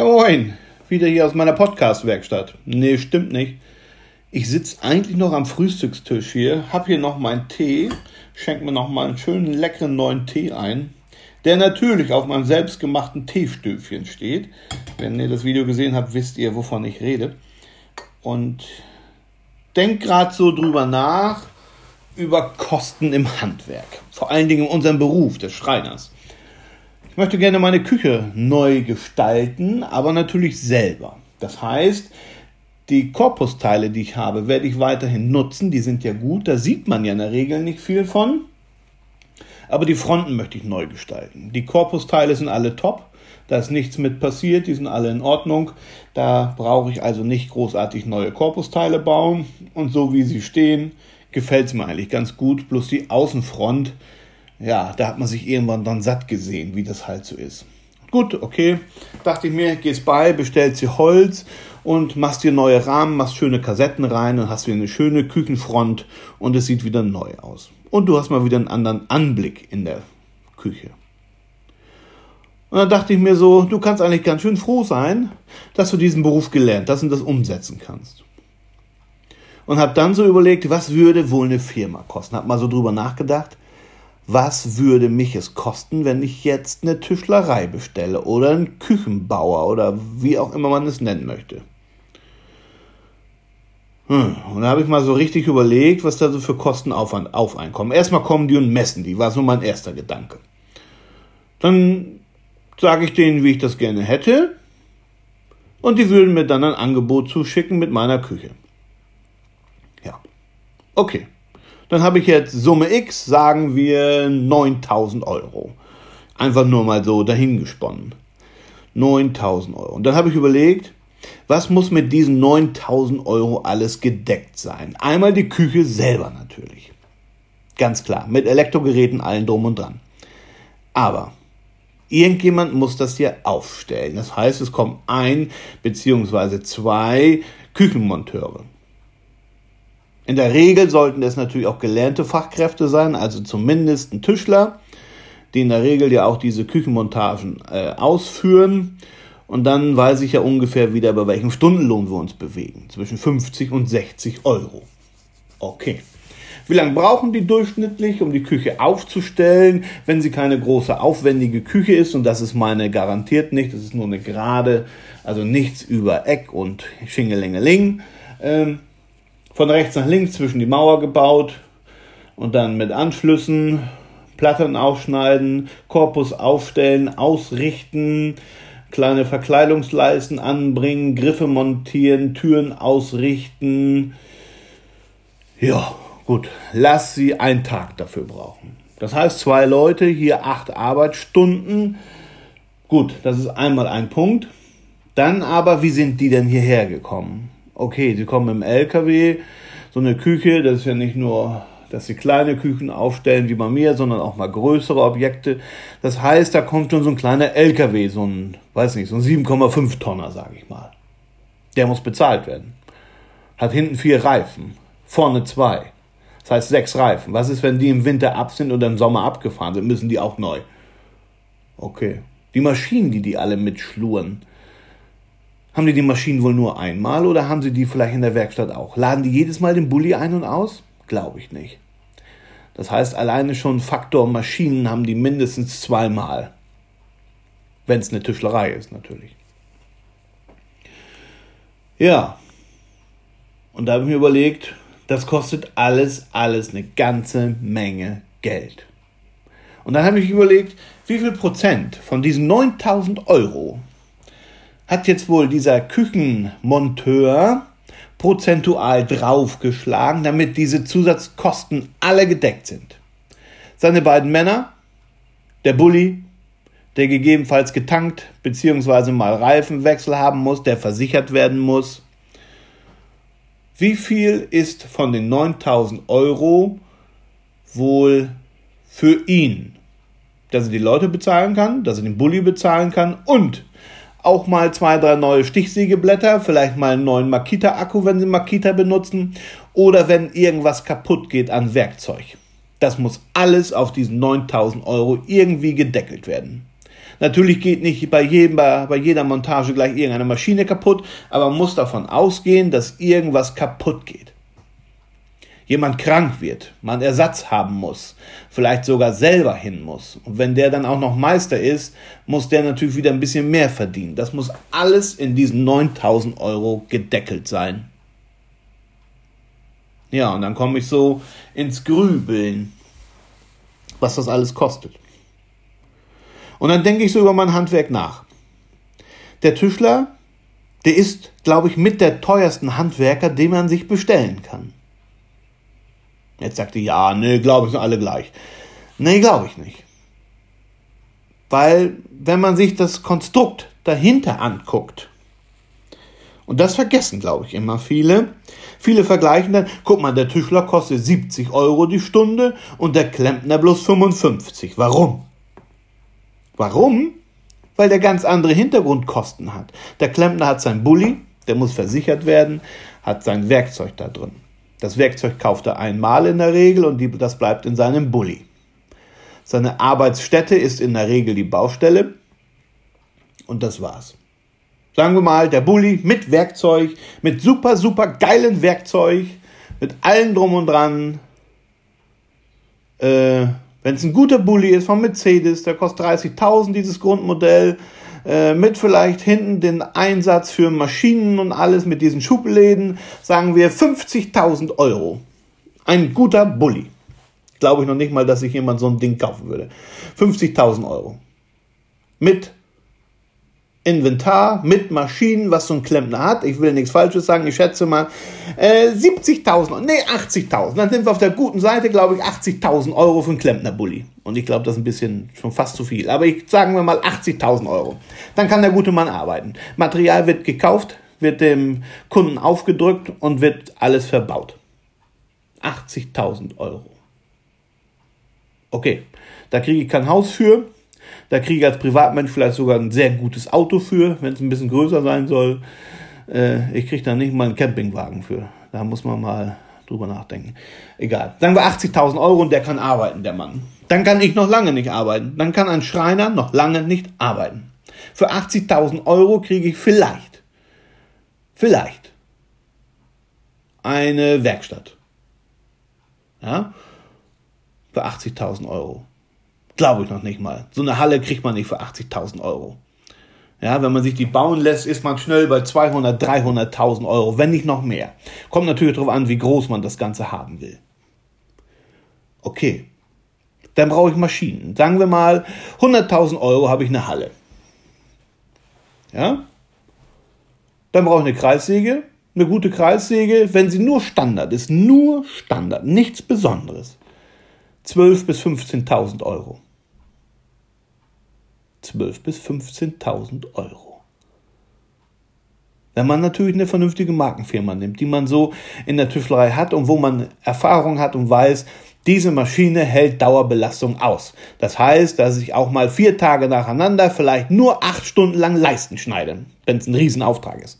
Ja, moin. Wieder hier aus meiner Podcast-Werkstatt. Nee, stimmt nicht. Ich sitze eigentlich noch am Frühstückstisch hier, hab hier noch meinen Tee, schenk mir noch mal einen schönen leckeren neuen Tee ein, der natürlich auf meinem selbstgemachten Teestöfchen steht. Wenn ihr das Video gesehen habt, wisst ihr, wovon ich rede. Und denk gerade so drüber nach, über Kosten im Handwerk. Vor allen Dingen in unserem Beruf des Schreiners. Ich möchte gerne meine Küche neu gestalten, aber natürlich selber. Das heißt, die Korpusteile, die ich habe, werde ich weiterhin nutzen. Die sind ja gut, da sieht man ja in der Regel nicht viel von. Aber die Fronten möchte ich neu gestalten. Die Korpusteile sind alle top. Da ist nichts mit passiert, die sind alle in Ordnung. Da brauche ich also nicht großartig neue Korpusteile bauen. Und so wie sie stehen, gefällt es mir eigentlich ganz gut. Bloß die Außenfront ja, da hat man sich irgendwann dann satt gesehen, wie das halt so ist. Gut, okay, dachte ich mir, gehst bei, bestellst dir Holz und machst dir neue Rahmen, machst schöne Kassetten rein und hast wieder eine schöne Küchenfront und es sieht wieder neu aus. Und du hast mal wieder einen anderen Anblick in der Küche. Und dann dachte ich mir so, du kannst eigentlich ganz schön froh sein, dass du diesen Beruf gelernt hast und das umsetzen kannst. Und habe dann so überlegt, was würde wohl eine Firma kosten? Hab mal so drüber nachgedacht was würde mich es kosten, wenn ich jetzt eine Tischlerei bestelle oder einen Küchenbauer oder wie auch immer man es nennen möchte. Hm, und da habe ich mal so richtig überlegt, was da so für Kosten auf, auf einkommen. Erstmal kommen die und messen die, war so mein erster Gedanke. Dann sage ich denen, wie ich das gerne hätte. Und die würden mir dann ein Angebot zuschicken mit meiner Küche. Ja. Okay. Dann habe ich jetzt Summe X, sagen wir 9000 Euro. Einfach nur mal so dahingesponnen. 9000 Euro. Und dann habe ich überlegt, was muss mit diesen 9000 Euro alles gedeckt sein? Einmal die Küche selber natürlich. Ganz klar. Mit Elektrogeräten, allen drum und dran. Aber irgendjemand muss das hier aufstellen. Das heißt, es kommen ein beziehungsweise zwei Küchenmonteure. In der Regel sollten es natürlich auch gelernte Fachkräfte sein, also zumindest ein Tischler, die in der Regel ja auch diese Küchenmontagen äh, ausführen. Und dann weiß ich ja ungefähr wieder, bei welchem Stundenlohn wir uns bewegen. Zwischen 50 und 60 Euro. Okay. Wie lange brauchen die durchschnittlich, um die Küche aufzustellen, wenn sie keine große, aufwendige Küche ist? Und das ist meine garantiert nicht. Das ist nur eine gerade, also nichts über Eck und Schingelingeling. Ähm, von rechts nach links zwischen die Mauer gebaut und dann mit Anschlüssen, Platten aufschneiden, Korpus aufstellen, ausrichten, kleine Verkleidungsleisten anbringen, Griffe montieren, Türen ausrichten. Ja, gut, lass sie einen Tag dafür brauchen. Das heißt, zwei Leute, hier acht Arbeitsstunden. Gut, das ist einmal ein Punkt. Dann aber, wie sind die denn hierher gekommen? Okay, sie kommen im LKW, so eine Küche, das ist ja nicht nur, dass sie kleine Küchen aufstellen wie bei mir, sondern auch mal größere Objekte. Das heißt, da kommt schon so ein kleiner LKW, so ein, weiß nicht, so ein 7,5 Tonner, sage ich mal. Der muss bezahlt werden. Hat hinten vier Reifen, vorne zwei. Das heißt sechs Reifen. Was ist, wenn die im Winter ab sind oder im Sommer abgefahren sind? Müssen die auch neu? Okay. Die Maschinen, die die alle mitschluren, haben die die Maschinen wohl nur einmal oder haben sie die vielleicht in der Werkstatt auch? Laden die jedes Mal den Bulli ein und aus? Glaube ich nicht. Das heißt, alleine schon Faktor Maschinen haben die mindestens zweimal. Wenn es eine Tischlerei ist, natürlich. Ja. Und da habe ich mir überlegt, das kostet alles, alles eine ganze Menge Geld. Und dann habe ich überlegt, wie viel Prozent von diesen 9000 Euro hat jetzt wohl dieser Küchenmonteur prozentual draufgeschlagen, damit diese Zusatzkosten alle gedeckt sind. Seine beiden Männer, der Bulli, der gegebenenfalls getankt bzw. mal Reifenwechsel haben muss, der versichert werden muss. Wie viel ist von den 9000 Euro wohl für ihn? Dass er die Leute bezahlen kann, dass er den Bulli bezahlen kann und auch mal zwei, drei neue Stichsägeblätter, vielleicht mal einen neuen Makita-Akku, wenn Sie Makita benutzen, oder wenn irgendwas kaputt geht an Werkzeug. Das muss alles auf diesen 9000 Euro irgendwie gedeckelt werden. Natürlich geht nicht bei, jedem, bei, bei jeder Montage gleich irgendeine Maschine kaputt, aber man muss davon ausgehen, dass irgendwas kaputt geht. Jemand krank wird, man Ersatz haben muss, vielleicht sogar selber hin muss. Und wenn der dann auch noch Meister ist, muss der natürlich wieder ein bisschen mehr verdienen. Das muss alles in diesen 9000 Euro gedeckelt sein. Ja, und dann komme ich so ins Grübeln, was das alles kostet. Und dann denke ich so über mein Handwerk nach. Der Tischler, der ist, glaube ich, mit der teuersten Handwerker, den man sich bestellen kann. Jetzt sagt ihr, ja, nee, glaube ich, sind alle gleich. Nee, glaube ich nicht. Weil, wenn man sich das Konstrukt dahinter anguckt, und das vergessen, glaube ich, immer viele. Viele vergleichen dann, guck mal, der Tischler kostet 70 Euro die Stunde und der Klempner bloß 55. Warum? Warum? Weil der ganz andere Hintergrundkosten hat. Der Klempner hat sein Bulli, der muss versichert werden, hat sein Werkzeug da drin. Das Werkzeug kauft er einmal in der Regel und die, das bleibt in seinem Bulli. Seine Arbeitsstätte ist in der Regel die Baustelle und das war's. Sagen wir mal, der Bulli mit Werkzeug, mit super, super geilen Werkzeug, mit allem drum und dran. Äh, Wenn es ein guter Bulli ist von Mercedes, der kostet 30.000 dieses Grundmodell, äh, mit vielleicht hinten den Einsatz für Maschinen und alles mit diesen Schubläden, sagen wir 50.000 Euro. Ein guter Bulli. Glaube ich noch nicht mal, dass sich jemand so ein Ding kaufen würde. 50.000 Euro. Mit Inventar mit Maschinen, was so ein Klempner hat. Ich will nichts Falsches sagen, ich schätze mal äh, 70.000, nee 80.000. Dann sind wir auf der guten Seite, glaube ich, 80.000 Euro für einen Klempner-Bulli. Und ich glaube, das ist ein bisschen schon fast zu viel. Aber ich sagen wir mal 80.000 Euro. Dann kann der gute Mann arbeiten. Material wird gekauft, wird dem Kunden aufgedrückt und wird alles verbaut. 80.000 Euro. Okay, da kriege ich kein Haus für, da kriege ich als Privatmensch vielleicht sogar ein sehr gutes Auto für, wenn es ein bisschen größer sein soll. Äh, ich kriege da nicht mal einen Campingwagen für. Da muss man mal drüber nachdenken. Egal. Sagen wir 80.000 Euro und der kann arbeiten, der Mann. Dann kann ich noch lange nicht arbeiten. Dann kann ein Schreiner noch lange nicht arbeiten. Für 80.000 Euro kriege ich vielleicht, vielleicht eine Werkstatt. Ja? Für 80.000 Euro. Glaube ich noch nicht mal. So eine Halle kriegt man nicht für 80.000 Euro. Ja, wenn man sich die bauen lässt, ist man schnell bei 200, 300.000 Euro, wenn nicht noch mehr. Kommt natürlich darauf an, wie groß man das Ganze haben will. Okay, dann brauche ich Maschinen. Sagen wir mal, 100.000 Euro habe ich eine Halle. Ja, dann brauche ich eine Kreissäge, eine gute Kreissäge, wenn sie nur Standard ist, nur Standard, nichts Besonderes. 12.000 bis 15.000 Euro. 12.000 bis 15.000 Euro. Wenn man natürlich eine vernünftige Markenfirma nimmt, die man so in der Tischlerei hat und wo man Erfahrung hat und weiß, diese Maschine hält Dauerbelastung aus. Das heißt, dass ich auch mal vier Tage nacheinander vielleicht nur acht Stunden lang Leisten schneide, wenn es ein Riesenauftrag ist.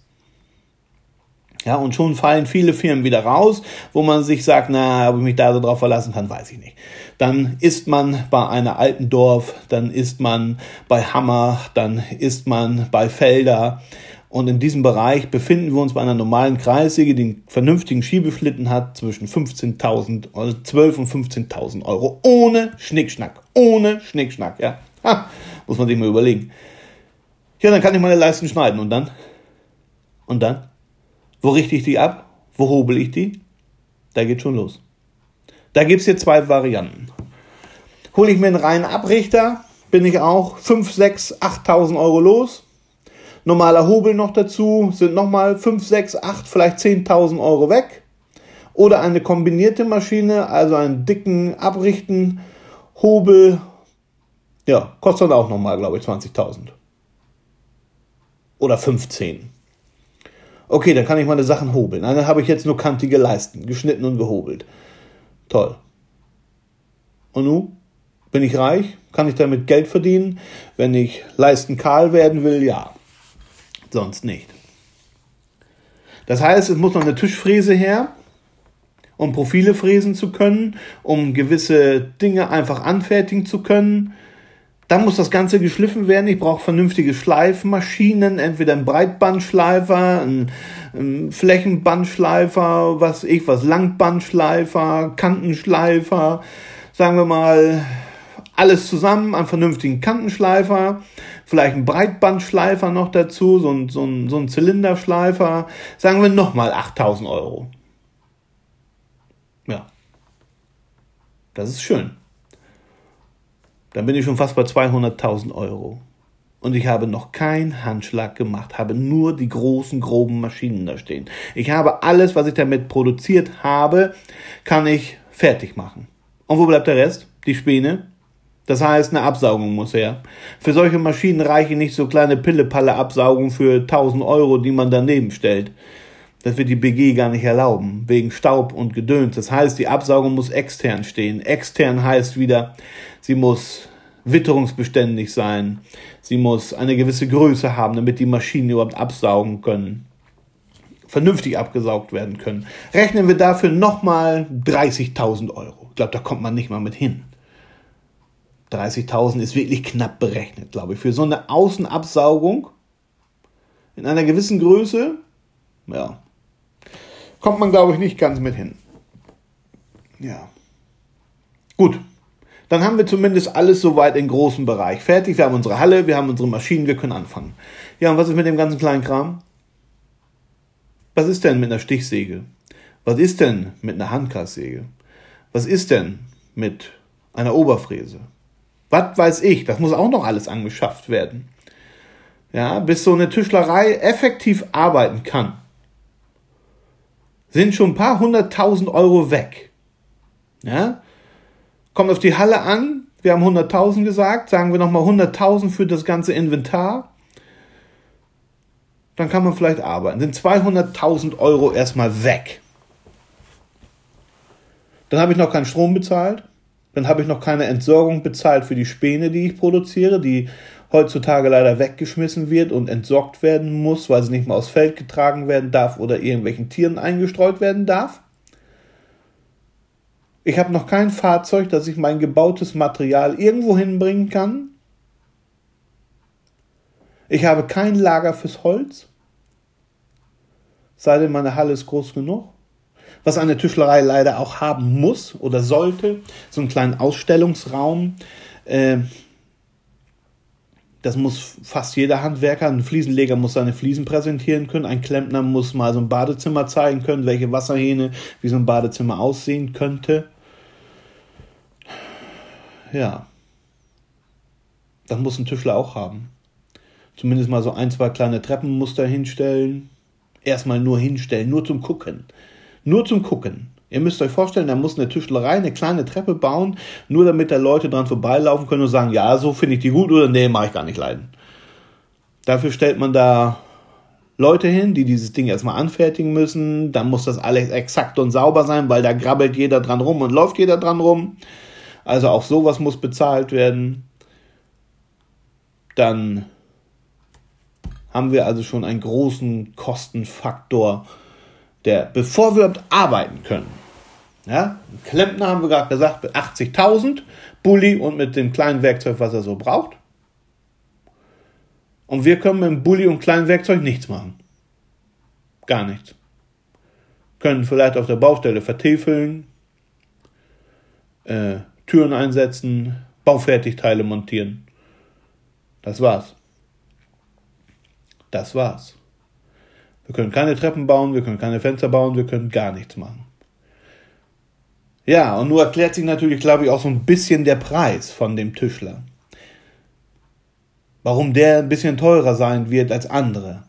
Ja, und schon fallen viele Firmen wieder raus, wo man sich sagt, na, ob ich mich da so drauf verlassen kann, weiß ich nicht. Dann ist man bei einer alten Dorf, dann ist man bei Hammer, dann ist man bei Felder. Und in diesem Bereich befinden wir uns bei einer normalen Kreissäge, die einen vernünftigen Schiebeschlitten hat, zwischen 15.000, also 12 und 15.000 Euro. Ohne Schnickschnack. Ohne Schnickschnack, ja. Ha, muss man sich mal überlegen. Ja, dann kann ich meine Leisten schneiden und dann? Und dann? Wo richte ich die ab? Wo hobel ich die? Da geht schon los. Da gibt es hier zwei Varianten. Hole ich mir einen reinen Abrichter, bin ich auch 5, 6, 8.000 Euro los. Normaler Hobel noch dazu sind nochmal 5, 6, 8, vielleicht 10.000 Euro weg. Oder eine kombinierte Maschine, also einen dicken Abrichten, Hobel, ja, kostet dann auch nochmal, glaube ich, 20.000. Oder 15. Okay, dann kann ich meine Sachen hobeln. Dann habe ich jetzt nur kantige Leisten, geschnitten und gehobelt. Toll. Und nun? Bin ich reich? Kann ich damit Geld verdienen? Wenn ich Leisten kahl werden will, ja. Sonst nicht. Das heißt, es muss noch eine Tischfräse her, um Profile fräsen zu können, um gewisse Dinge einfach anfertigen zu können. Dann muss das Ganze geschliffen werden. Ich brauche vernünftige Schleifmaschinen, entweder ein Breitbandschleifer, ein, ein Flächenbandschleifer, was ich, was Langbandschleifer, Kantenschleifer, sagen wir mal, alles zusammen, einen vernünftigen Kantenschleifer, vielleicht ein Breitbandschleifer noch dazu, so ein, so ein, so ein Zylinderschleifer, sagen wir nochmal 8000 Euro. Ja. Das ist schön. Dann bin ich schon fast bei 200.000 Euro. Und ich habe noch keinen Handschlag gemacht, habe nur die großen, groben Maschinen da stehen. Ich habe alles, was ich damit produziert habe, kann ich fertig machen. Und wo bleibt der Rest? Die Späne, das heißt, eine Absaugung muss her. Für solche Maschinen reichen nicht so kleine Pille-Palle-Absaugungen für 1000 Euro, die man daneben stellt. Das wird die BG gar nicht erlauben, wegen Staub und Gedöns. Das heißt, die Absaugung muss extern stehen. Extern heißt wieder, sie muss witterungsbeständig sein. Sie muss eine gewisse Größe haben, damit die Maschinen überhaupt absaugen können. Vernünftig abgesaugt werden können. Rechnen wir dafür nochmal 30.000 Euro. Ich glaube, da kommt man nicht mal mit hin. 30.000 ist wirklich knapp berechnet, glaube ich. Für so eine Außenabsaugung in einer gewissen Größe, ja, kommt man, glaube ich, nicht ganz mit hin. Ja. Gut. Dann haben wir zumindest alles soweit im großen Bereich fertig. Wir haben unsere Halle, wir haben unsere Maschinen, wir können anfangen. Ja, und was ist mit dem ganzen kleinen Kram? Was ist denn mit einer Stichsäge? Was ist denn mit einer Handkreissäge? Was ist denn mit einer Oberfräse? Was weiß ich, das muss auch noch alles angeschafft werden. Ja, bis so eine Tischlerei effektiv arbeiten kann, sind schon ein paar hunderttausend Euro weg. Ja, kommt auf die Halle an, wir haben 100.000 gesagt, sagen wir nochmal 100.000 für das ganze Inventar. Dann kann man vielleicht arbeiten. Sind 200.000 Euro erstmal weg. Dann habe ich noch keinen Strom bezahlt. Dann habe ich noch keine Entsorgung bezahlt für die Späne, die ich produziere, die heutzutage leider weggeschmissen wird und entsorgt werden muss, weil sie nicht mehr aufs Feld getragen werden darf oder irgendwelchen Tieren eingestreut werden darf. Ich habe noch kein Fahrzeug, das ich mein gebautes Material irgendwo hinbringen kann. Ich habe kein Lager fürs Holz. Sei denn, meine Halle ist groß genug was eine Tischlerei leider auch haben muss oder sollte. So einen kleinen Ausstellungsraum. Äh, das muss fast jeder Handwerker. Ein Fliesenleger muss seine Fliesen präsentieren können. Ein Klempner muss mal so ein Badezimmer zeigen können, welche Wasserhähne, wie so ein Badezimmer aussehen könnte. Ja. Das muss ein Tischler auch haben. Zumindest mal so ein, zwei kleine Treppenmuster hinstellen. Erstmal nur hinstellen, nur zum Gucken. Nur zum Gucken. Ihr müsst euch vorstellen, da muss eine Tischlerei eine kleine Treppe bauen, nur damit da Leute dran vorbeilaufen können und sagen, ja, so finde ich die gut oder nee, mache ich gar nicht leiden. Dafür stellt man da Leute hin, die dieses Ding erstmal anfertigen müssen. Dann muss das alles exakt und sauber sein, weil da grabbelt jeder dran rum und läuft jeder dran rum. Also auch sowas muss bezahlt werden. Dann haben wir also schon einen großen Kostenfaktor der, bevor wir überhaupt arbeiten können, ja, Klempner haben wir gerade gesagt, mit 80.000, Bulli und mit dem kleinen Werkzeug, was er so braucht. Und wir können mit dem Bulli und kleinen Werkzeug nichts machen. Gar nichts. Können vielleicht auf der Baustelle vertiefeln, äh, Türen einsetzen, Baufertigteile montieren. Das war's. Das war's. Wir können keine Treppen bauen, wir können keine Fenster bauen, wir können gar nichts machen. Ja, und nur erklärt sich natürlich, glaube ich, auch so ein bisschen der Preis von dem Tischler. Warum der ein bisschen teurer sein wird als andere.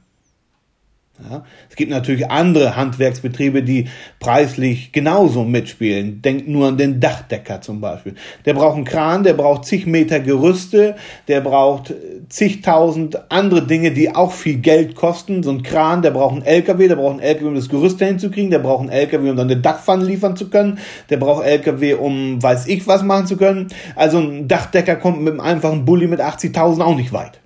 Ja, es gibt natürlich andere Handwerksbetriebe, die preislich genauso mitspielen. Denkt nur an den Dachdecker zum Beispiel. Der braucht einen Kran, der braucht zig Meter Gerüste, der braucht zigtausend andere Dinge, die auch viel Geld kosten. So ein Kran, der braucht einen LKW, der braucht einen LKW, um das Gerüst dahin zu kriegen, der braucht einen LKW, um dann eine Dachpfanne liefern zu können, der braucht LKW, um weiß ich was machen zu können. Also ein Dachdecker kommt mit einem einfachen Bulli mit 80.000 auch nicht weit.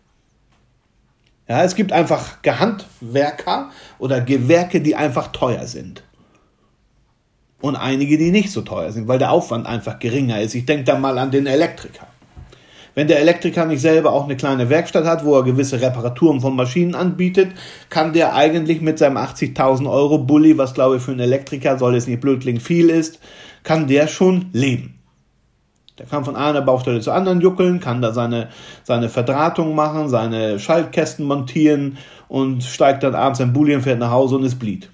Ja, es gibt einfach Gehandwerker oder Gewerke, die einfach teuer sind. Und einige, die nicht so teuer sind, weil der Aufwand einfach geringer ist. Ich denke da mal an den Elektriker. Wenn der Elektriker nicht selber auch eine kleine Werkstatt hat, wo er gewisse Reparaturen von Maschinen anbietet, kann der eigentlich mit seinem 80.000 Euro Bulli, was glaube ich für einen Elektriker, soll es nicht blöd klingen, viel ist, kann der schon leben. Der kann von einer Baustelle zur anderen juckeln, kann da seine, seine Verdrahtung machen, seine Schaltkästen montieren und steigt dann abends ein Bulli und fährt nach Hause und ist blied.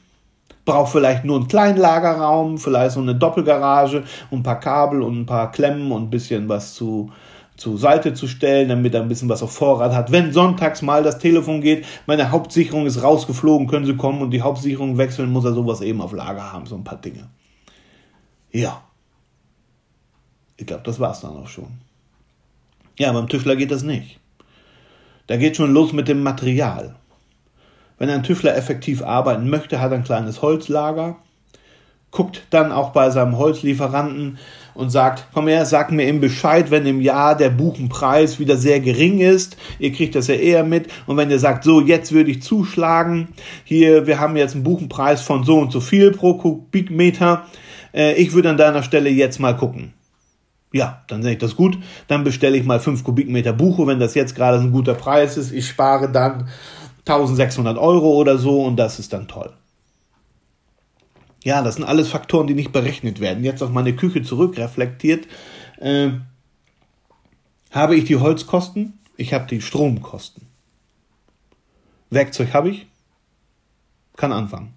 Braucht vielleicht nur einen kleinen Lagerraum, vielleicht so eine Doppelgarage und ein paar Kabel und ein paar Klemmen und ein bisschen was zu, zur Seite zu stellen, damit er ein bisschen was auf Vorrat hat. Wenn sonntags mal das Telefon geht, meine Hauptsicherung ist rausgeflogen, können Sie kommen und die Hauptsicherung wechseln, muss er sowas eben auf Lager haben, so ein paar Dinge. Ja. Ich glaube, das war es dann auch schon. Ja, beim Tüftler geht das nicht. Da geht schon los mit dem Material. Wenn ein Tüftler effektiv arbeiten möchte, hat er ein kleines Holzlager, guckt dann auch bei seinem Holzlieferanten und sagt, komm her, sag mir eben Bescheid, wenn im Jahr der Buchenpreis wieder sehr gering ist. Ihr kriegt das ja eher mit. Und wenn ihr sagt, so, jetzt würde ich zuschlagen, hier, wir haben jetzt einen Buchenpreis von so und so viel pro Kubikmeter, äh, ich würde an deiner Stelle jetzt mal gucken. Ja, dann sehe ich das gut. Dann bestelle ich mal 5 Kubikmeter Buche, wenn das jetzt gerade ein guter Preis ist. Ich spare dann 1600 Euro oder so und das ist dann toll. Ja, das sind alles Faktoren, die nicht berechnet werden. Jetzt auf meine Küche zurückreflektiert, äh, habe ich die Holzkosten, ich habe die Stromkosten. Werkzeug habe ich, kann anfangen.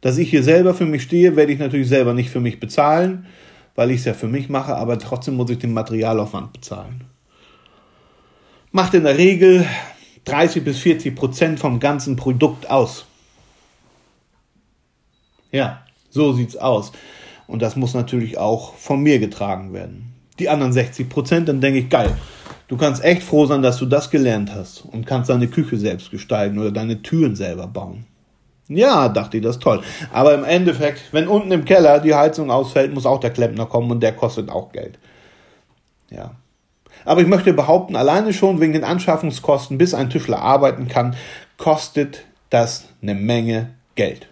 Dass ich hier selber für mich stehe, werde ich natürlich selber nicht für mich bezahlen weil ich es ja für mich mache, aber trotzdem muss ich den Materialaufwand bezahlen. Macht in der Regel 30 bis 40 Prozent vom ganzen Produkt aus. Ja, so sieht's aus. Und das muss natürlich auch von mir getragen werden. Die anderen 60 Prozent, dann denke ich, geil, du kannst echt froh sein, dass du das gelernt hast und kannst deine Küche selbst gestalten oder deine Türen selber bauen. Ja, dachte ich, das ist toll. Aber im Endeffekt, wenn unten im Keller die Heizung ausfällt, muss auch der Klempner kommen und der kostet auch Geld. Ja. Aber ich möchte behaupten, alleine schon wegen den Anschaffungskosten, bis ein Tischler arbeiten kann, kostet das eine Menge Geld.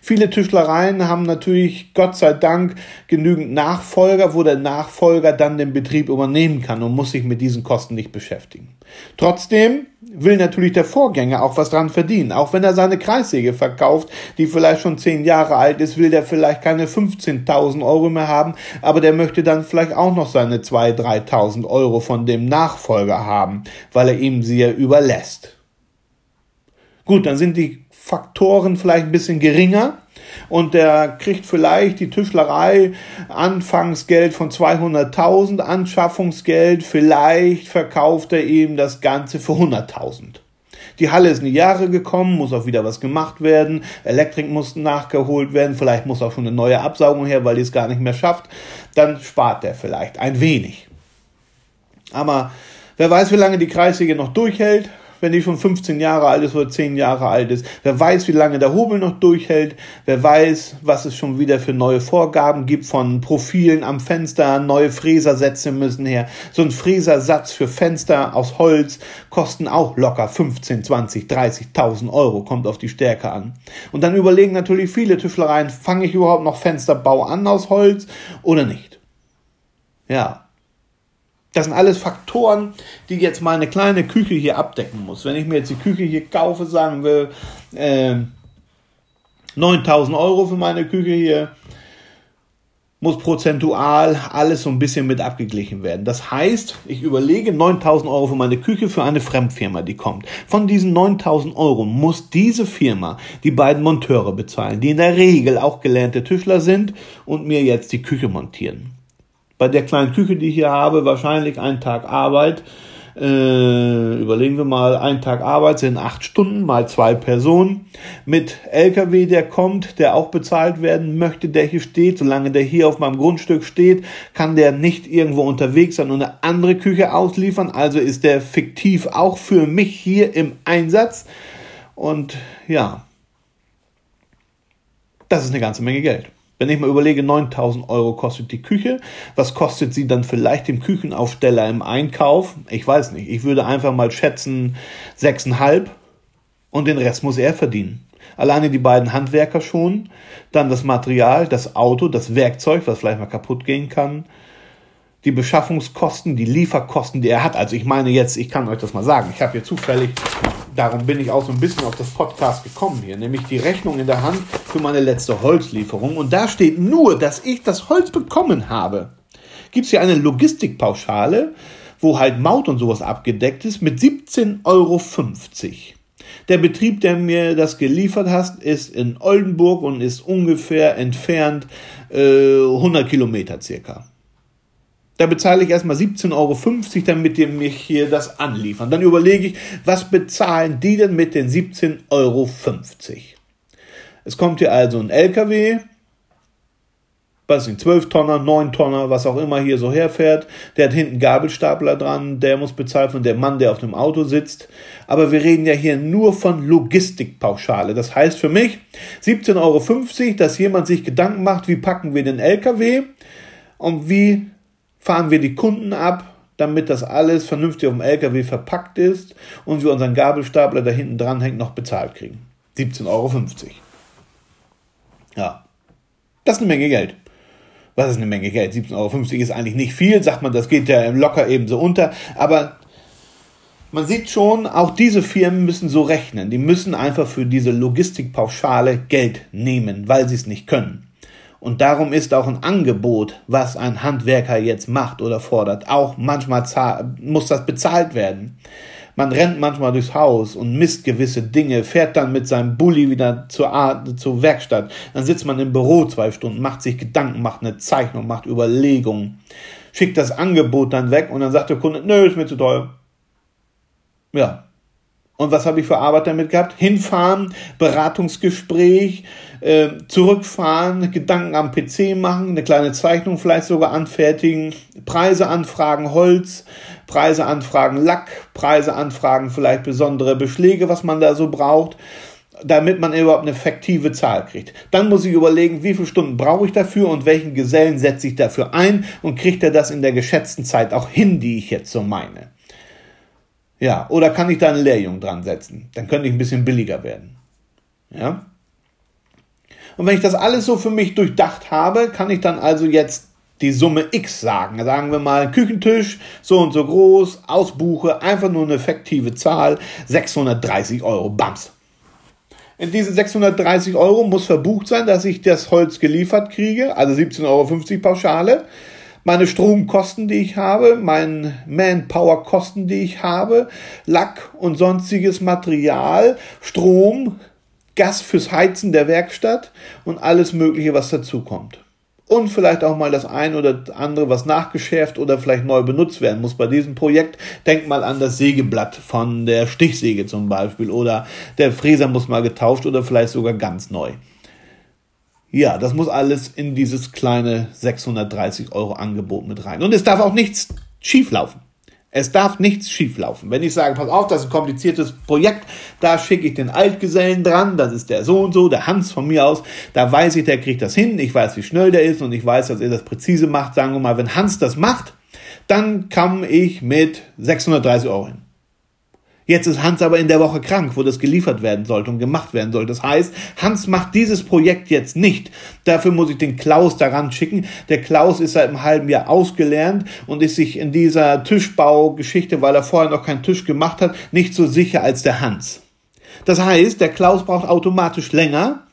Viele Tischlereien haben natürlich Gott sei Dank genügend Nachfolger, wo der Nachfolger dann den Betrieb übernehmen kann und muss sich mit diesen Kosten nicht beschäftigen. Trotzdem will natürlich der Vorgänger auch was dran verdienen. Auch wenn er seine Kreissäge verkauft, die vielleicht schon zehn Jahre alt ist, will der vielleicht keine 15.000 Euro mehr haben, aber der möchte dann vielleicht auch noch seine 2.000, 3.000 Euro von dem Nachfolger haben, weil er ihm sie ja überlässt. Gut, dann sind die Faktoren vielleicht ein bisschen geringer und der kriegt vielleicht die Tischlerei Anfangsgeld von 200.000, Anschaffungsgeld, vielleicht verkauft er ihm das Ganze für 100.000. Die Halle ist in die Jahre gekommen, muss auch wieder was gemacht werden, Elektrik muss nachgeholt werden, vielleicht muss auch schon eine neue Absaugung her, weil die es gar nicht mehr schafft, dann spart er vielleicht ein wenig. Aber wer weiß, wie lange die Kreissäge noch durchhält, wenn die schon 15 Jahre alt ist oder 10 Jahre alt ist. Wer weiß, wie lange der Hobel noch durchhält. Wer weiß, was es schon wieder für neue Vorgaben gibt von Profilen am Fenster. Neue Fräsersätze müssen her. So ein Fräsersatz für Fenster aus Holz kosten auch locker 15, 20, 30.000 Euro. Kommt auf die Stärke an. Und dann überlegen natürlich viele Tischlereien, fange ich überhaupt noch Fensterbau an aus Holz oder nicht? Ja, das sind alles Faktoren, die jetzt meine kleine Küche hier abdecken muss. Wenn ich mir jetzt die Küche hier kaufe, sagen wir äh, 9000 Euro für meine Küche hier, muss prozentual alles so ein bisschen mit abgeglichen werden. Das heißt, ich überlege 9000 Euro für meine Küche für eine Fremdfirma, die kommt. Von diesen 9000 Euro muss diese Firma die beiden Monteure bezahlen, die in der Regel auch gelernte Tischler sind und mir jetzt die Küche montieren bei der kleinen Küche, die ich hier habe, wahrscheinlich einen Tag Arbeit. Äh, überlegen wir mal, ein Tag Arbeit sind acht Stunden mal zwei Personen. Mit LKW, der kommt, der auch bezahlt werden möchte, der hier steht, solange der hier auf meinem Grundstück steht, kann der nicht irgendwo unterwegs sein und eine andere Küche ausliefern. Also ist der fiktiv auch für mich hier im Einsatz. Und ja, das ist eine ganze Menge Geld. Wenn ich mal überlege, 9000 Euro kostet die Küche, was kostet sie dann vielleicht dem Küchenaufsteller im Einkauf? Ich weiß nicht. Ich würde einfach mal schätzen 6,5 und den Rest muss er verdienen. Alleine die beiden Handwerker schon, dann das Material, das Auto, das Werkzeug, was vielleicht mal kaputt gehen kann, die Beschaffungskosten, die Lieferkosten, die er hat. Also ich meine jetzt, ich kann euch das mal sagen, ich habe hier zufällig, darum bin ich auch so ein bisschen auf das Podcast gekommen hier, nämlich die Rechnung in der Hand für meine letzte Holzlieferung. Und da steht nur, dass ich das Holz bekommen habe. Gibt es hier eine Logistikpauschale, wo halt Maut und sowas abgedeckt ist, mit 17,50 Euro. Der Betrieb, der mir das geliefert hat, ist in Oldenburg und ist ungefähr entfernt äh, 100 Kilometer circa. Da bezahle ich erstmal 17,50 Euro, damit die mich hier das anliefern. Dann überlege ich, was bezahlen die denn mit den 17,50 Euro? Es kommt hier also ein LKW, was sind 12 Tonner, 9 Tonner, was auch immer hier so herfährt. Der hat hinten Gabelstapler dran, der muss bezahlt von der Mann, der auf dem Auto sitzt. Aber wir reden ja hier nur von Logistikpauschale. Das heißt für mich 17,50 Euro, dass jemand sich Gedanken macht, wie packen wir den LKW und wie fahren wir die Kunden ab, damit das alles vernünftig auf dem LKW verpackt ist und wir unseren Gabelstapler, der hinten dran hängt, noch bezahlt kriegen. 17,50 Euro. Ja, das ist eine Menge Geld. Was ist eine Menge Geld? 17,50 Euro ist eigentlich nicht viel, sagt man, das geht ja locker eben so unter. Aber man sieht schon, auch diese Firmen müssen so rechnen. Die müssen einfach für diese Logistikpauschale Geld nehmen, weil sie es nicht können. Und darum ist auch ein Angebot, was ein Handwerker jetzt macht oder fordert, auch manchmal muss das bezahlt werden. Man rennt manchmal durchs Haus und misst gewisse Dinge, fährt dann mit seinem Bulli wieder zur, Art, zur Werkstatt. Dann sitzt man im Büro zwei Stunden, macht sich Gedanken, macht eine Zeichnung, macht Überlegungen, schickt das Angebot dann weg und dann sagt der Kunde, nö, ist mir zu teuer. Ja, und was habe ich für Arbeit damit gehabt? Hinfahren, Beratungsgespräch, äh, zurückfahren, Gedanken am PC machen, eine kleine Zeichnung vielleicht sogar anfertigen, Preise anfragen, Holz, Preise anfragen, Lack, Preise anfragen, vielleicht besondere Beschläge, was man da so braucht, damit man überhaupt eine effektive Zahl kriegt. Dann muss ich überlegen, wie viele Stunden brauche ich dafür und welchen Gesellen setze ich dafür ein und kriegt er das in der geschätzten Zeit auch hin, die ich jetzt so meine. Ja, oder kann ich da einen Lehrjungen dran setzen? Dann könnte ich ein bisschen billiger werden. Ja? Und wenn ich das alles so für mich durchdacht habe, kann ich dann also jetzt die Summe X sagen. Sagen wir mal Küchentisch, so und so groß, Ausbuche, einfach nur eine effektive Zahl, 630 Euro, Bams. In diesen 630 Euro muss verbucht sein, dass ich das Holz geliefert kriege, also 17,50 Euro Pauschale meine Stromkosten, die ich habe, mein Manpower-Kosten, die ich habe, Lack und sonstiges Material, Strom, Gas fürs Heizen der Werkstatt und alles Mögliche, was dazukommt. Und vielleicht auch mal das ein oder andere, was nachgeschärft oder vielleicht neu benutzt werden muss bei diesem Projekt. Denk mal an das Sägeblatt von der Stichsäge zum Beispiel oder der Fräser muss mal getauscht oder vielleicht sogar ganz neu. Ja, das muss alles in dieses kleine 630 Euro Angebot mit rein. Und es darf auch nichts schieflaufen. Es darf nichts schieflaufen. Wenn ich sage, pass auf, das ist ein kompliziertes Projekt, da schicke ich den Altgesellen dran, das ist der so und so, der Hans von mir aus, da weiß ich, der kriegt das hin, ich weiß, wie schnell der ist und ich weiß, dass er das präzise macht. Sagen wir mal, wenn Hans das macht, dann komme ich mit 630 Euro hin. Jetzt ist Hans aber in der Woche krank, wo das geliefert werden sollte und gemacht werden soll. Das heißt, Hans macht dieses Projekt jetzt nicht. Dafür muss ich den Klaus daran schicken. Der Klaus ist seit einem halben Jahr ausgelernt und ist sich in dieser Tischbaugeschichte, weil er vorher noch keinen Tisch gemacht hat, nicht so sicher als der Hans. Das heißt, der Klaus braucht automatisch länger,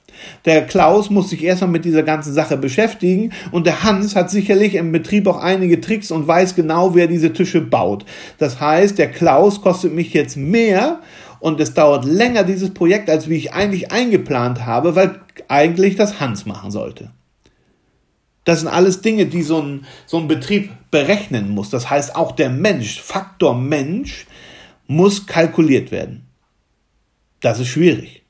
der Klaus muss sich erstmal mit dieser ganzen Sache beschäftigen und der Hans hat sicherlich im Betrieb auch einige Tricks und weiß genau, wer diese Tische baut. Das heißt, der Klaus kostet mich jetzt mehr und es dauert länger dieses Projekt, als wie ich eigentlich eingeplant habe, weil eigentlich das Hans machen sollte. Das sind alles Dinge, die so ein, so ein Betrieb berechnen muss. Das heißt, auch der Mensch, Faktor Mensch, muss kalkuliert werden. Das ist schwierig.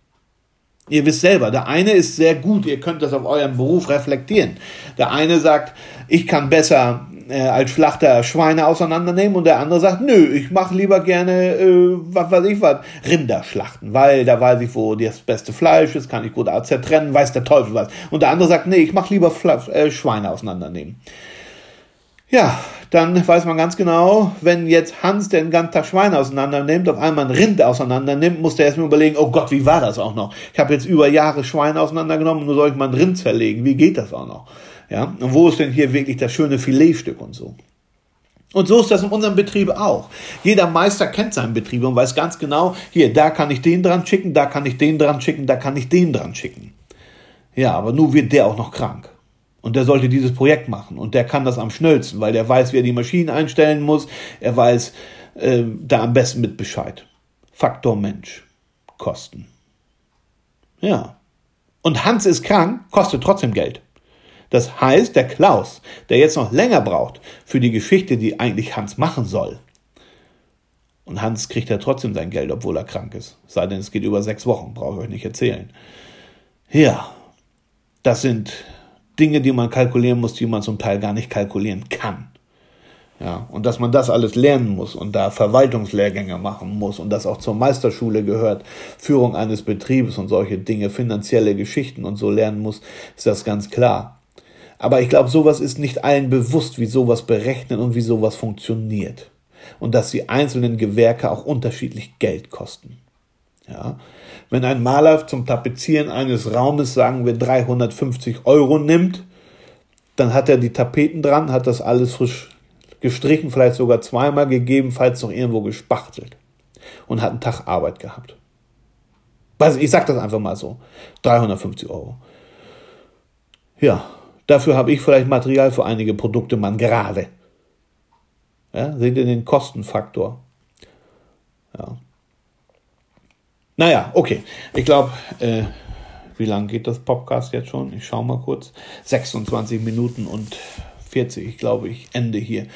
Ihr wisst selber, der eine ist sehr gut, ihr könnt das auf eurem Beruf reflektieren. Der eine sagt, ich kann besser äh, als Schlachter Schweine auseinandernehmen und der andere sagt, nö, ich mache lieber gerne, äh, was weiß ich was, Rinderschlachten, weil da weiß ich, wo das beste Fleisch ist, kann ich gut zertrennen, weiß der Teufel was. Und der andere sagt, nee, ich mache lieber Fla äh, Schweine auseinandernehmen. Ja, dann weiß man ganz genau, wenn jetzt Hans den ganzen Tag Schweine auseinander nimmt, auf einmal ein Rind auseinander nimmt, muss der erstmal überlegen, oh Gott, wie war das auch noch? Ich habe jetzt über Jahre Schweine auseinandergenommen, nur soll ich mal ein Rind zerlegen. Wie geht das auch noch? Ja, und wo ist denn hier wirklich das schöne Filetstück und so? Und so ist das in unserem Betrieb auch. Jeder Meister kennt seinen Betrieb und weiß ganz genau, hier, da kann ich den dran schicken, da kann ich den dran schicken, da kann ich den dran schicken. Ja, aber nur wird der auch noch krank. Und der sollte dieses Projekt machen. Und der kann das am schnellsten, weil der weiß, wie er die Maschinen einstellen muss. Er weiß äh, da am besten mit Bescheid. Faktor Mensch. Kosten. Ja. Und Hans ist krank, kostet trotzdem Geld. Das heißt, der Klaus, der jetzt noch länger braucht für die Geschichte, die eigentlich Hans machen soll. Und Hans kriegt ja trotzdem sein Geld, obwohl er krank ist. Sei denn, es geht über sechs Wochen, brauche ich euch nicht erzählen. Ja, das sind Dinge, die man kalkulieren muss, die man zum Teil gar nicht kalkulieren kann. Ja, und dass man das alles lernen muss und da Verwaltungslehrgänge machen muss und das auch zur Meisterschule gehört, Führung eines Betriebes und solche Dinge, finanzielle Geschichten und so lernen muss, ist das ganz klar. Aber ich glaube, sowas ist nicht allen bewusst, wie sowas berechnet und wie sowas funktioniert. Und dass die einzelnen Gewerke auch unterschiedlich Geld kosten. Ja. Wenn ein Maler zum Tapezieren eines Raumes, sagen wir, 350 Euro nimmt, dann hat er die Tapeten dran, hat das alles frisch gestrichen, vielleicht sogar zweimal, gegebenenfalls noch irgendwo gespachtelt und hat einen Tag Arbeit gehabt. Ich sag das einfach mal so. 350 Euro. Ja, dafür habe ich vielleicht Material für einige Produkte man gerade. Ja, seht ihr den Kostenfaktor? Ja. Naja, okay. Ich glaube, äh, wie lange geht das Podcast jetzt schon? Ich schaue mal kurz. 26 Minuten und 40, ich glaube, ich ende hier.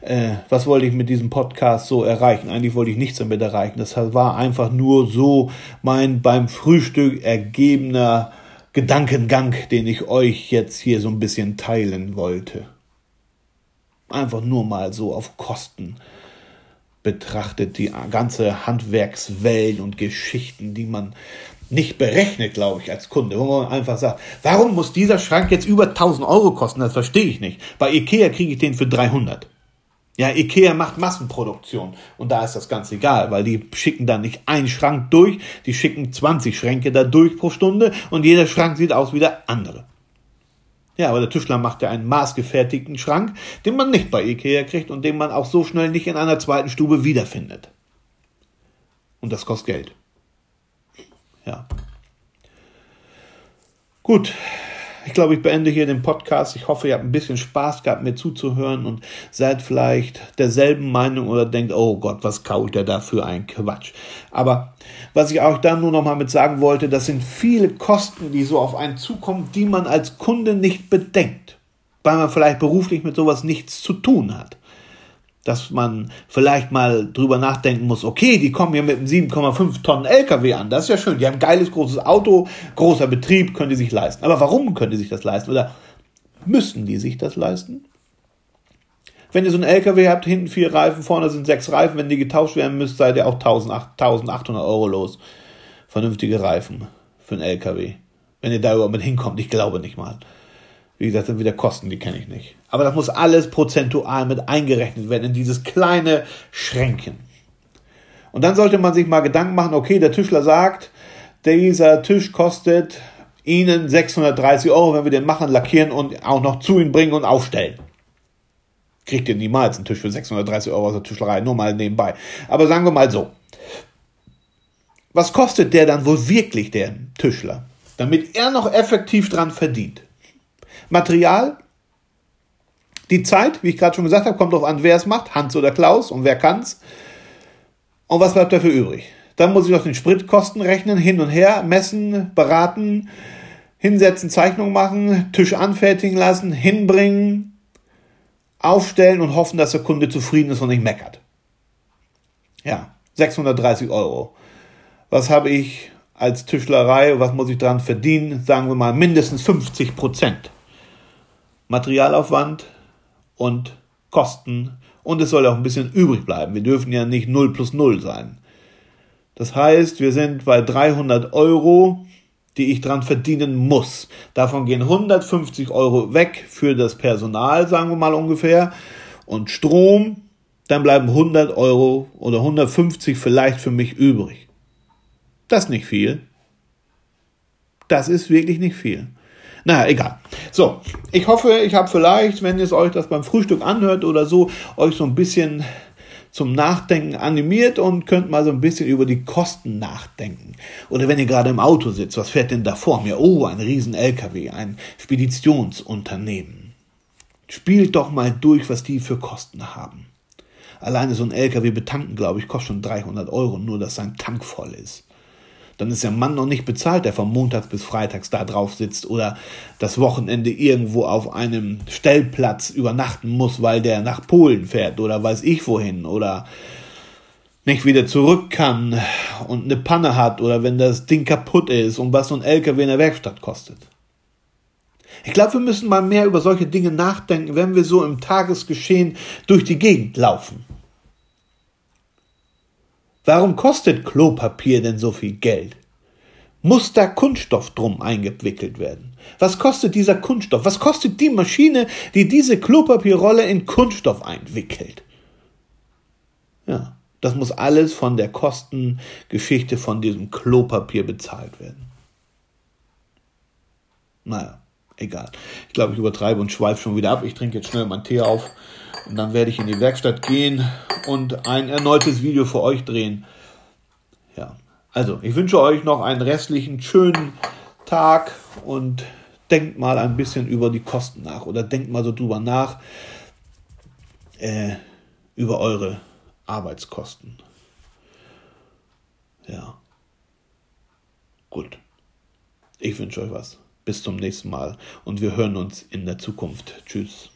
Äh, was wollte ich mit diesem Podcast so erreichen? Eigentlich wollte ich nichts damit erreichen. Das war einfach nur so mein beim Frühstück ergebener Gedankengang, den ich euch jetzt hier so ein bisschen teilen wollte. Einfach nur mal so auf Kosten betrachtet, die ganze Handwerkswelt und Geschichten, die man nicht berechnet, glaube ich, als Kunde, wo man einfach sagt, warum muss dieser Schrank jetzt über 1000 Euro kosten? Das verstehe ich nicht. Bei Ikea kriege ich den für 300. Ja, Ikea macht Massenproduktion und da ist das ganz egal, weil die schicken da nicht einen Schrank durch, die schicken 20 Schränke da durch pro Stunde und jeder Schrank sieht aus wie der andere. Ja, aber der Tischler macht ja einen maßgefertigten Schrank, den man nicht bei Ikea kriegt und den man auch so schnell nicht in einer zweiten Stube wiederfindet. Und das kostet Geld. Ja. Gut, ich glaube, ich beende hier den Podcast. Ich hoffe, ihr habt ein bisschen Spaß gehabt, mir zuzuhören und seid vielleicht derselben Meinung oder denkt, oh Gott, was kaut der da für ein Quatsch. Aber was ich auch dann nur noch mal mit sagen wollte, das sind viele Kosten, die so auf einen zukommen, die man als Kunde nicht bedenkt, weil man vielleicht beruflich mit sowas nichts zu tun hat dass man vielleicht mal drüber nachdenken muss, okay, die kommen ja mit einem 7,5 Tonnen LKW an, das ist ja schön, die haben ein geiles großes Auto, großer Betrieb, können die sich leisten. Aber warum können die sich das leisten? Oder müssen die sich das leisten? Wenn ihr so einen LKW habt, hinten vier Reifen, vorne sind sechs Reifen, wenn die getauscht werden müsst, seid ihr auch 1800 Euro los. Vernünftige Reifen für einen LKW. Wenn ihr da überhaupt mit hinkommt, ich glaube nicht mal. Wie gesagt, sind wieder Kosten, die kenne ich nicht. Aber das muss alles prozentual mit eingerechnet werden in dieses kleine Schränkchen. Und dann sollte man sich mal Gedanken machen, okay, der Tischler sagt, dieser Tisch kostet Ihnen 630 Euro, wenn wir den machen, lackieren und auch noch zu Ihnen bringen und aufstellen. Kriegt ihr niemals einen Tisch für 630 Euro aus der Tischlerei, nur mal nebenbei. Aber sagen wir mal so. Was kostet der dann wohl wirklich, der Tischler? Damit er noch effektiv dran verdient. Material, die Zeit, wie ich gerade schon gesagt habe, kommt darauf an, wer es macht, Hans oder Klaus und wer kann's. Und was bleibt dafür übrig? Dann muss ich noch den Spritkosten rechnen, hin und her, messen, beraten, hinsetzen, Zeichnung machen, Tisch anfertigen lassen, hinbringen, aufstellen und hoffen, dass der Kunde zufrieden ist und nicht meckert. Ja, 630 Euro. Was habe ich als Tischlerei, was muss ich dran verdienen? Sagen wir mal mindestens 50 Prozent. Materialaufwand und Kosten und es soll auch ein bisschen übrig bleiben. Wir dürfen ja nicht 0 plus 0 sein. Das heißt, wir sind bei 300 Euro, die ich dran verdienen muss. Davon gehen 150 Euro weg für das Personal, sagen wir mal ungefähr, und Strom. Dann bleiben 100 Euro oder 150 vielleicht für mich übrig. Das ist nicht viel. Das ist wirklich nicht viel. Naja, egal. So, ich hoffe, ich habe vielleicht, wenn es euch das beim Frühstück anhört oder so, euch so ein bisschen zum Nachdenken animiert und könnt mal so ein bisschen über die Kosten nachdenken. Oder wenn ihr gerade im Auto sitzt, was fährt denn da vor mir? Oh, ein riesen LKW, ein Speditionsunternehmen. Spielt doch mal durch, was die für Kosten haben. Alleine so ein LKW betanken, glaube ich, kostet schon 300 Euro, nur dass sein Tank voll ist dann ist der Mann noch nicht bezahlt, der von Montags bis Freitags da drauf sitzt oder das Wochenende irgendwo auf einem Stellplatz übernachten muss, weil der nach Polen fährt oder weiß ich wohin oder nicht wieder zurück kann und eine Panne hat oder wenn das Ding kaputt ist und was so ein LKW in der Werkstatt kostet. Ich glaube, wir müssen mal mehr über solche Dinge nachdenken, wenn wir so im Tagesgeschehen durch die Gegend laufen. Warum kostet Klopapier denn so viel Geld? Muss da Kunststoff drum eingewickelt werden? Was kostet dieser Kunststoff? Was kostet die Maschine, die diese Klopapierrolle in Kunststoff einwickelt? Ja, das muss alles von der Kostengeschichte von diesem Klopapier bezahlt werden. Naja, egal. Ich glaube, ich übertreibe und schweife schon wieder ab. Ich trinke jetzt schnell meinen Tee auf und dann werde ich in die Werkstatt gehen und ein erneutes Video für euch drehen. Ja, also ich wünsche euch noch einen restlichen schönen Tag und denkt mal ein bisschen über die Kosten nach oder denkt mal so drüber nach äh, über eure Arbeitskosten. Ja. Gut. Ich wünsche euch was. Bis zum nächsten Mal und wir hören uns in der Zukunft. Tschüss.